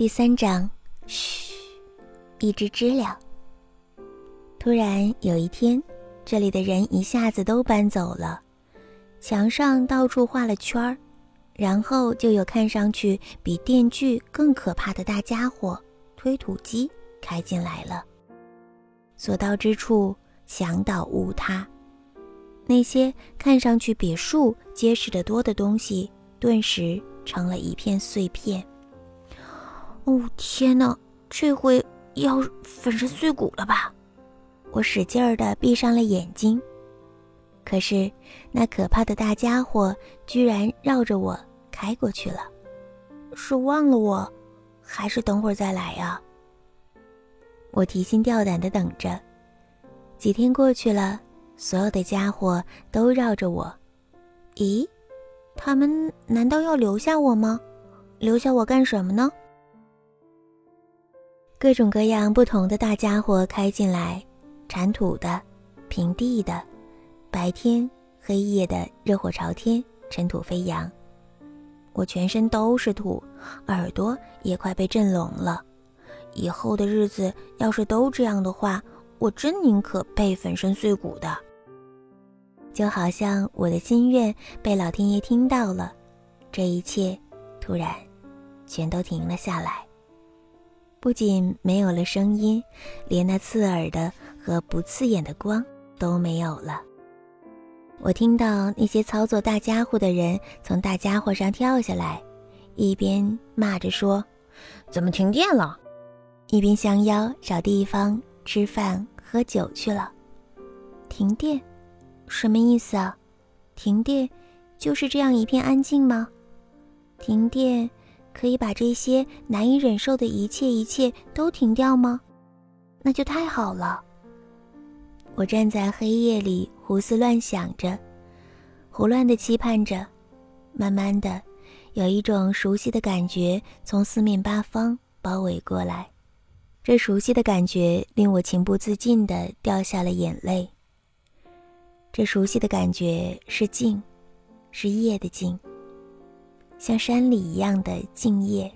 第三章，嘘，一只知了。突然有一天，这里的人一下子都搬走了，墙上到处画了圈儿，然后就有看上去比电锯更可怕的大家伙——推土机开进来了。所到之处，墙倒屋塌，那些看上去比树结实得多的东西，顿时成了一片碎片。哦天哪，这回要粉身碎骨了吧？我使劲儿的闭上了眼睛，可是那可怕的大家伙居然绕着我开过去了。是忘了我，还是等会儿再来呀？我提心吊胆的等着。几天过去了，所有的家伙都绕着我。咦，他们难道要留下我吗？留下我干什么呢？各种各样不同的大家伙开进来，铲土的、平地的、白天黑夜的热火朝天、尘土飞扬。我全身都是土，耳朵也快被震聋了。以后的日子要是都这样的话，我真宁可被粉身碎骨的。就好像我的心愿被老天爷听到了，这一切突然全都停了下来。不仅没有了声音，连那刺耳的和不刺眼的光都没有了。我听到那些操作大家伙的人从大家伙上跳下来，一边骂着说：“怎么停电了？”一边相邀找地方吃饭喝酒去了。停电，什么意思啊？停电就是这样一片安静吗？停电。可以把这些难以忍受的一切一切都停掉吗？那就太好了。我站在黑夜里胡思乱想着，胡乱的期盼着。慢慢的，有一种熟悉的感觉从四面八方包围过来，这熟悉的感觉令我情不自禁的掉下了眼泪。这熟悉的感觉是静，是夜的静。像山里一样的静夜，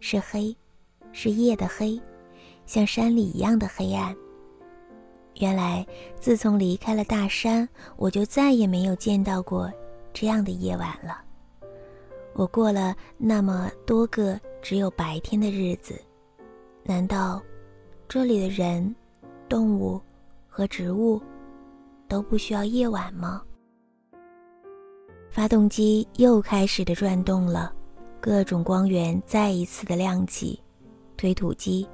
是黑，是夜的黑，像山里一样的黑暗。原来，自从离开了大山，我就再也没有见到过这样的夜晚了。我过了那么多个只有白天的日子，难道这里的人、动物和植物都不需要夜晚吗？发动机又开始的转动了，各种光源再一次的亮起，推土机、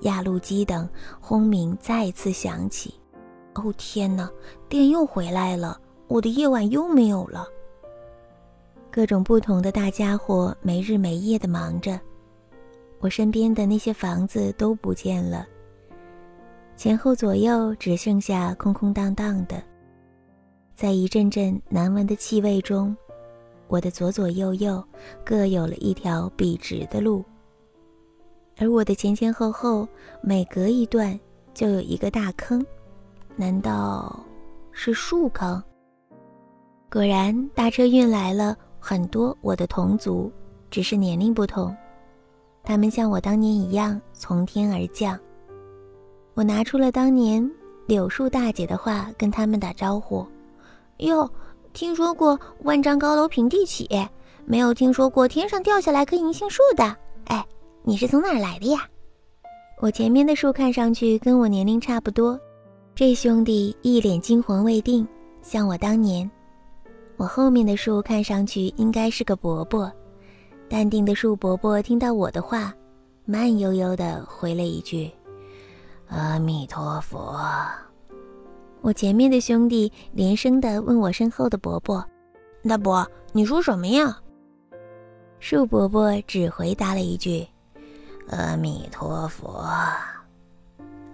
压路机等轰鸣再次响起。哦天哪，电又回来了，我的夜晚又没有了。各种不同的大家伙没日没夜的忙着，我身边的那些房子都不见了，前后左右只剩下空空荡荡的。在一阵阵难闻的气味中，我的左左右右各有了一条笔直的路，而我的前前后后每隔一段就有一个大坑，难道是树坑？果然，大车运来了很多我的同族，只是年龄不同，他们像我当年一样从天而降。我拿出了当年柳树大姐的话，跟他们打招呼。哟，听说过万丈高楼平地起，没有听说过天上掉下来棵银杏树的。哎，你是从哪儿来的呀？我前面的树看上去跟我年龄差不多，这兄弟一脸惊魂未定，像我当年。我后面的树看上去应该是个伯伯，淡定的树伯伯听到我的话，慢悠悠地回了一句：“阿弥陀佛。”我前面的兄弟连声的问我身后的伯伯：“大伯，你说什么呀？”树伯伯只回答了一句：“阿弥陀佛。”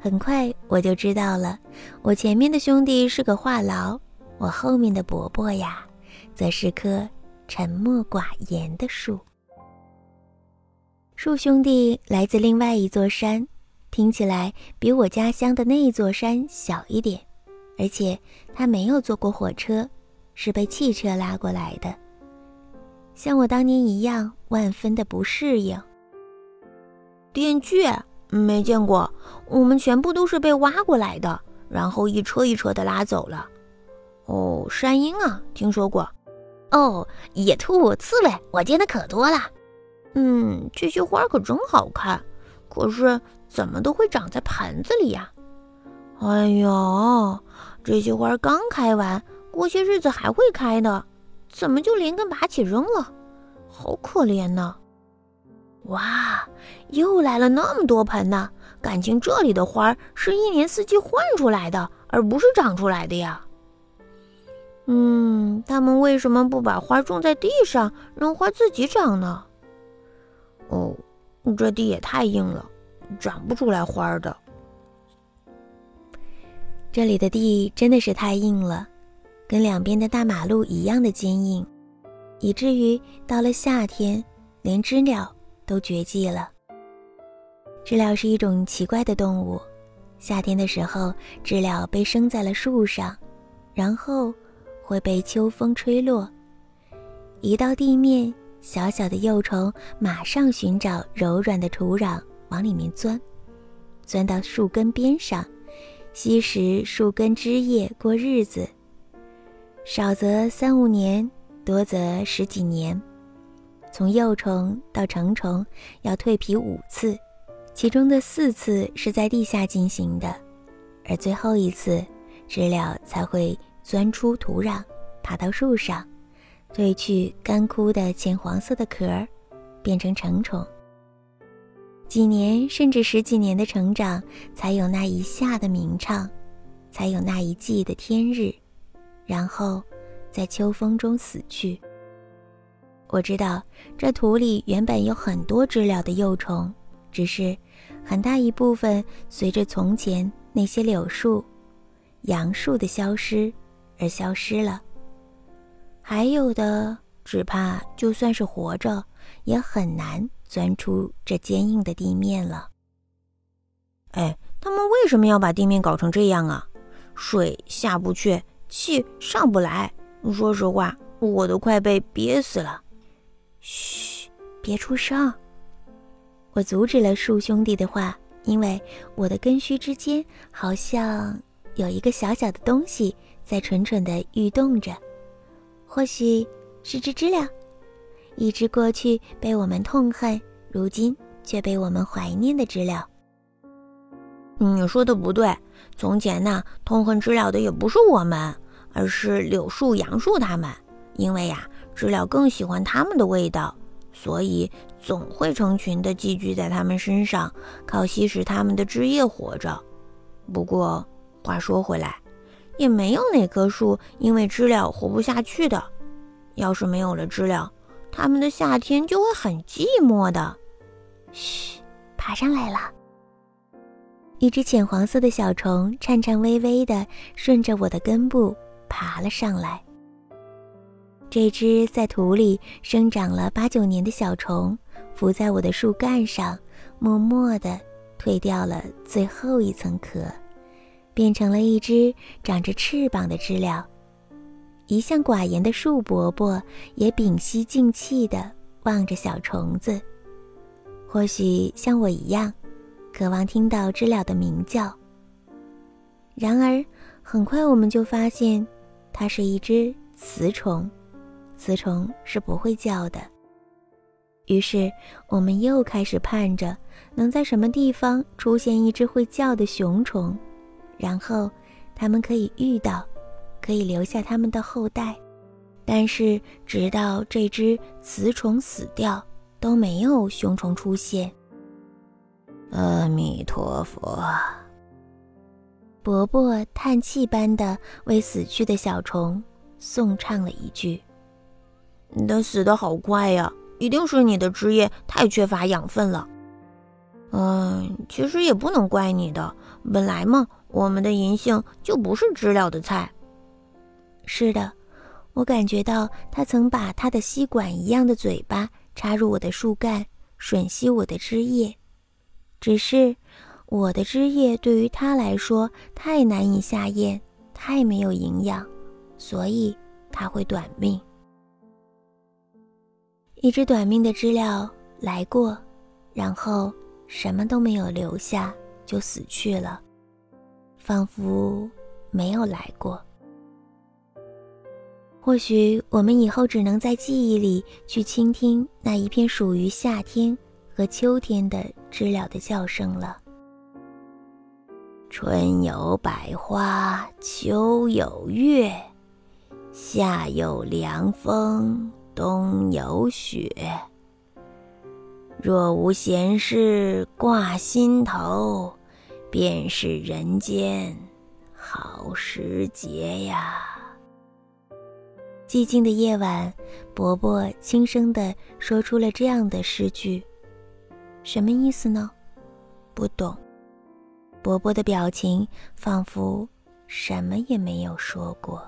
很快我就知道了，我前面的兄弟是个话痨，我后面的伯伯呀，则是棵沉默寡言的树。树兄弟来自另外一座山，听起来比我家乡的那一座山小一点。而且他没有坐过火车，是被汽车拉过来的。像我当年一样，万分的不适应。电锯？没见过，我们全部都是被挖过来的，然后一车一车的拉走了。哦，山鹰啊，听说过。哦，野兔、刺猬，我见的可多了。嗯，这些花可真好看，可是怎么都会长在盆子里呀？哎呦，这些花刚开完，过些日子还会开的，怎么就连根拔起扔了？好可怜呢！哇，又来了那么多盆呢，感情这里的花是一年四季换出来的，而不是长出来的呀。嗯，他们为什么不把花种在地上，让花自己长呢？哦，这地也太硬了，长不出来花的。这里的地真的是太硬了，跟两边的大马路一样的坚硬，以至于到了夏天，连知了都绝迹了。知了是一种奇怪的动物，夏天的时候，知了被生在了树上，然后会被秋风吹落，一到地面。小小的幼虫马上寻找柔软的土壤，往里面钻，钻到树根边上，吸食树根枝叶过日子。少则三五年，多则十几年。从幼虫到成虫要蜕皮五次，其中的四次是在地下进行的，而最后一次，知了才会钻出土壤，爬到树上。褪去干枯的浅黄色的壳，变成成虫。几年甚至十几年的成长，才有那一夏的鸣唱，才有那一季的天日，然后在秋风中死去。我知道这土里原本有很多知了的幼虫，只是很大一部分随着从前那些柳树、杨树的消失而消失了。还有的，只怕就算是活着，也很难钻出这坚硬的地面了。哎，他们为什么要把地面搞成这样啊？水下不去，气上不来。说实话，我都快被憋死了。嘘，别出声。我阻止了树兄弟的话，因为我的根须之间好像有一个小小的东西在蠢蠢地欲动着。或许是只知了，一只过去被我们痛恨，如今却被我们怀念的知了。你说的不对，从前呢，痛恨知了的也不是我们，而是柳树、杨树它们。因为呀，知了更喜欢它们的味道，所以总会成群的寄居在它们身上，靠吸食它们的汁液活着。不过话说回来。也没有哪棵树因为知了活不下去的。要是没有了知了，它们的夏天就会很寂寞的。嘘，爬上来了。一只浅黄色的小虫颤颤巍巍地顺着我的根部爬了上来。这只在土里生长了八九年的小虫，伏在我的树干上，默默地蜕掉了最后一层壳。变成了一只长着翅膀的知了，一向寡言的树伯伯也屏息静气地望着小虫子，或许像我一样，渴望听到知了的鸣叫。然而，很快我们就发现，它是一只雌虫，雌虫是不会叫的。于是，我们又开始盼着能在什么地方出现一只会叫的雄虫。然后，他们可以遇到，可以留下他们的后代，但是直到这只雌虫死掉，都没有雄虫出现。阿弥陀佛。伯伯叹气般的为死去的小虫颂唱了一句：“你的死的好快呀，一定是你的枝叶太缺乏养分了。”嗯，其实也不能怪你的，本来嘛。我们的银杏就不是知了的菜。是的，我感觉到它曾把它的吸管一样的嘴巴插入我的树干，吮吸我的汁液。只是我的汁液对于它来说太难以下咽，太没有营养，所以它会短命。一只短命的知了来过，然后什么都没有留下，就死去了，仿佛没有来过。或许我们以后只能在记忆里去倾听那一片属于夏天和秋天的知了的叫声了。春有百花，秋有月，夏有凉风，冬有雪。若无闲事挂心头，便是人间好时节呀。寂静的夜晚，伯伯轻声地说出了这样的诗句，什么意思呢？不懂。伯伯的表情仿佛什么也没有说过。